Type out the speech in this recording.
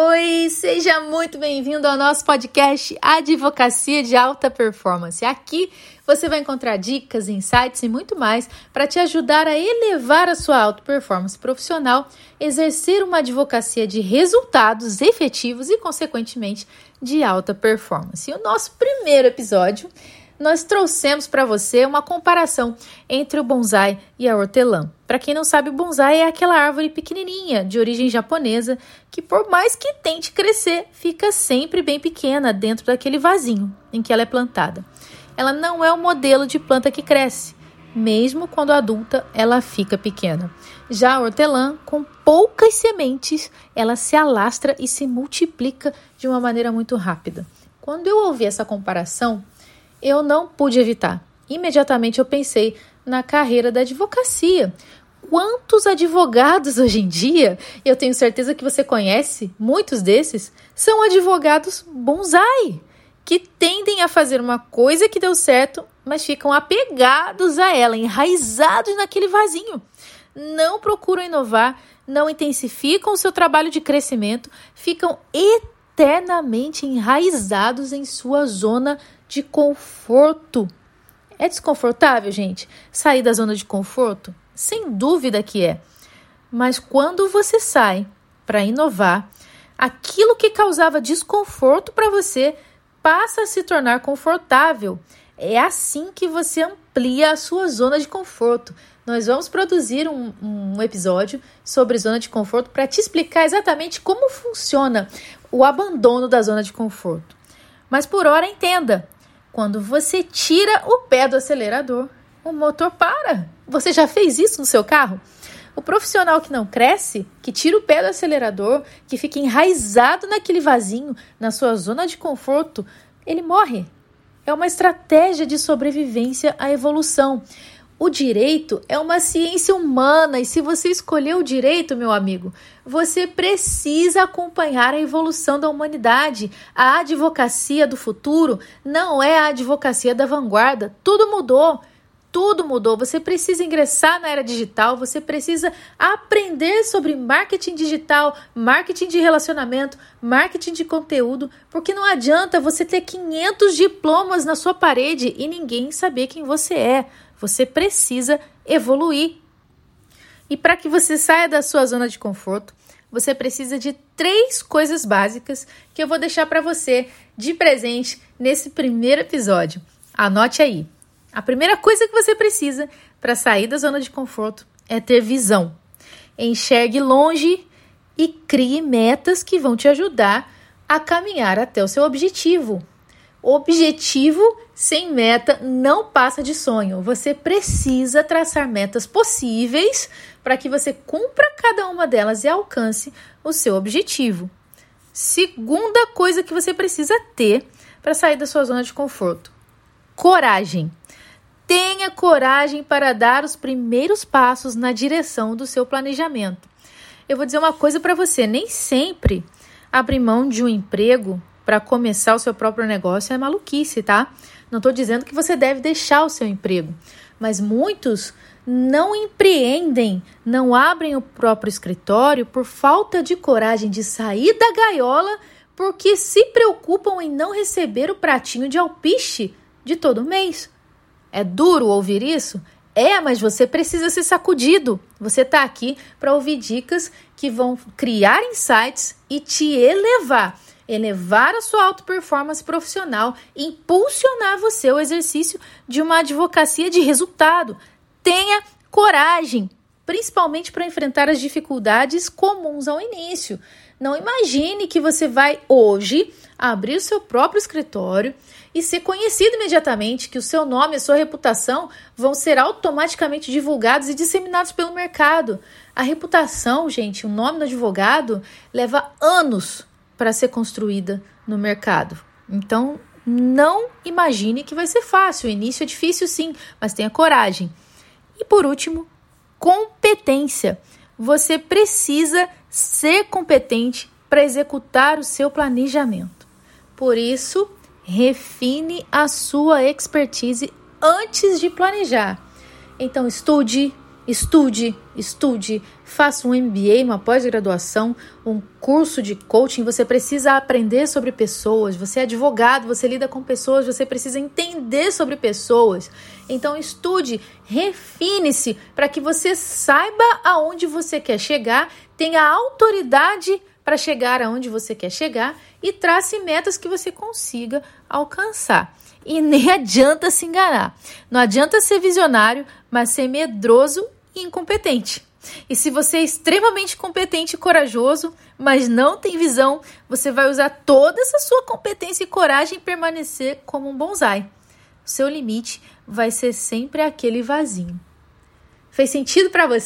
Oi, seja muito bem-vindo ao nosso podcast Advocacia de Alta Performance. Aqui você vai encontrar dicas, insights e muito mais para te ajudar a elevar a sua alta performance profissional, exercer uma advocacia de resultados efetivos e, consequentemente, de alta performance. E o nosso primeiro episódio nós trouxemos para você uma comparação entre o bonsai e a hortelã. Para quem não sabe, o bonsai é aquela árvore pequenininha, de origem japonesa, que por mais que tente crescer, fica sempre bem pequena dentro daquele vasinho em que ela é plantada. Ela não é o modelo de planta que cresce. Mesmo quando adulta, ela fica pequena. Já a hortelã, com poucas sementes, ela se alastra e se multiplica de uma maneira muito rápida. Quando eu ouvi essa comparação, eu não pude evitar. Imediatamente eu pensei na carreira da advocacia. Quantos advogados hoje em dia, eu tenho certeza que você conhece, muitos desses, são advogados bonsai, que tendem a fazer uma coisa que deu certo, mas ficam apegados a ela, enraizados naquele vasinho. Não procuram inovar, não intensificam o seu trabalho de crescimento, ficam eternamente enraizados em sua zona conforto. É desconfortável, gente, sair da zona de conforto? Sem dúvida que é. Mas quando você sai para inovar, aquilo que causava desconforto para você passa a se tornar confortável. É assim que você amplia a sua zona de conforto. Nós vamos produzir um, um episódio sobre zona de conforto para te explicar exatamente como funciona o abandono da zona de conforto. Mas por hora, entenda: quando você tira o pé do acelerador, o motor para. Você já fez isso no seu carro? O profissional que não cresce, que tira o pé do acelerador, que fica enraizado naquele vasinho, na sua zona de conforto, ele morre. É uma estratégia de sobrevivência à evolução. O direito é uma ciência humana e se você escolher o direito, meu amigo, você precisa acompanhar a evolução da humanidade. A advocacia do futuro não é a advocacia da vanguarda. Tudo mudou. Tudo mudou. Você precisa ingressar na era digital, você precisa aprender sobre marketing digital, marketing de relacionamento, marketing de conteúdo, porque não adianta você ter 500 diplomas na sua parede e ninguém saber quem você é. Você precisa evoluir. E para que você saia da sua zona de conforto, você precisa de três coisas básicas que eu vou deixar para você de presente nesse primeiro episódio. Anote aí. A primeira coisa que você precisa para sair da zona de conforto é ter visão. Enxergue longe e crie metas que vão te ajudar a caminhar até o seu objetivo. Objetivo sem meta não passa de sonho. Você precisa traçar metas possíveis para que você cumpra cada uma delas e alcance o seu objetivo. Segunda coisa que você precisa ter para sair da sua zona de conforto: coragem. Tenha coragem para dar os primeiros passos na direção do seu planejamento. Eu vou dizer uma coisa para você: nem sempre abrir mão de um emprego para começar o seu próprio negócio é maluquice, tá? Não estou dizendo que você deve deixar o seu emprego, mas muitos não empreendem, não abrem o próprio escritório por falta de coragem de sair da gaiola porque se preocupam em não receber o pratinho de alpiche de todo mês. É duro ouvir isso? É, mas você precisa ser sacudido. Você está aqui para ouvir dicas que vão criar insights e te elevar elevar a sua auto performance profissional, impulsionar você ao exercício de uma advocacia de resultado. Tenha coragem, principalmente para enfrentar as dificuldades comuns ao início. Não imagine que você vai hoje abrir o seu próprio escritório e ser conhecido imediatamente, que o seu nome e a sua reputação vão ser automaticamente divulgados e disseminados pelo mercado. A reputação, gente, o nome do advogado leva anos para ser construída no mercado. Então, não imagine que vai ser fácil. O início é difícil, sim, mas tenha coragem. E por último, competência. Você precisa ser competente para executar o seu planejamento. Por isso, refine a sua expertise antes de planejar. Então, estude, Estude, estude, faça um MBA, uma pós-graduação, um curso de coaching. Você precisa aprender sobre pessoas. Você é advogado, você lida com pessoas, você precisa entender sobre pessoas. Então, estude, refine-se para que você saiba aonde você quer chegar, tenha autoridade para chegar aonde você quer chegar e trace metas que você consiga alcançar. E nem adianta se enganar. Não adianta ser visionário, mas ser medroso incompetente. E se você é extremamente competente e corajoso, mas não tem visão, você vai usar toda essa sua competência e coragem e permanecer como um bonsai. O seu limite vai ser sempre aquele vazio. Fez sentido para você?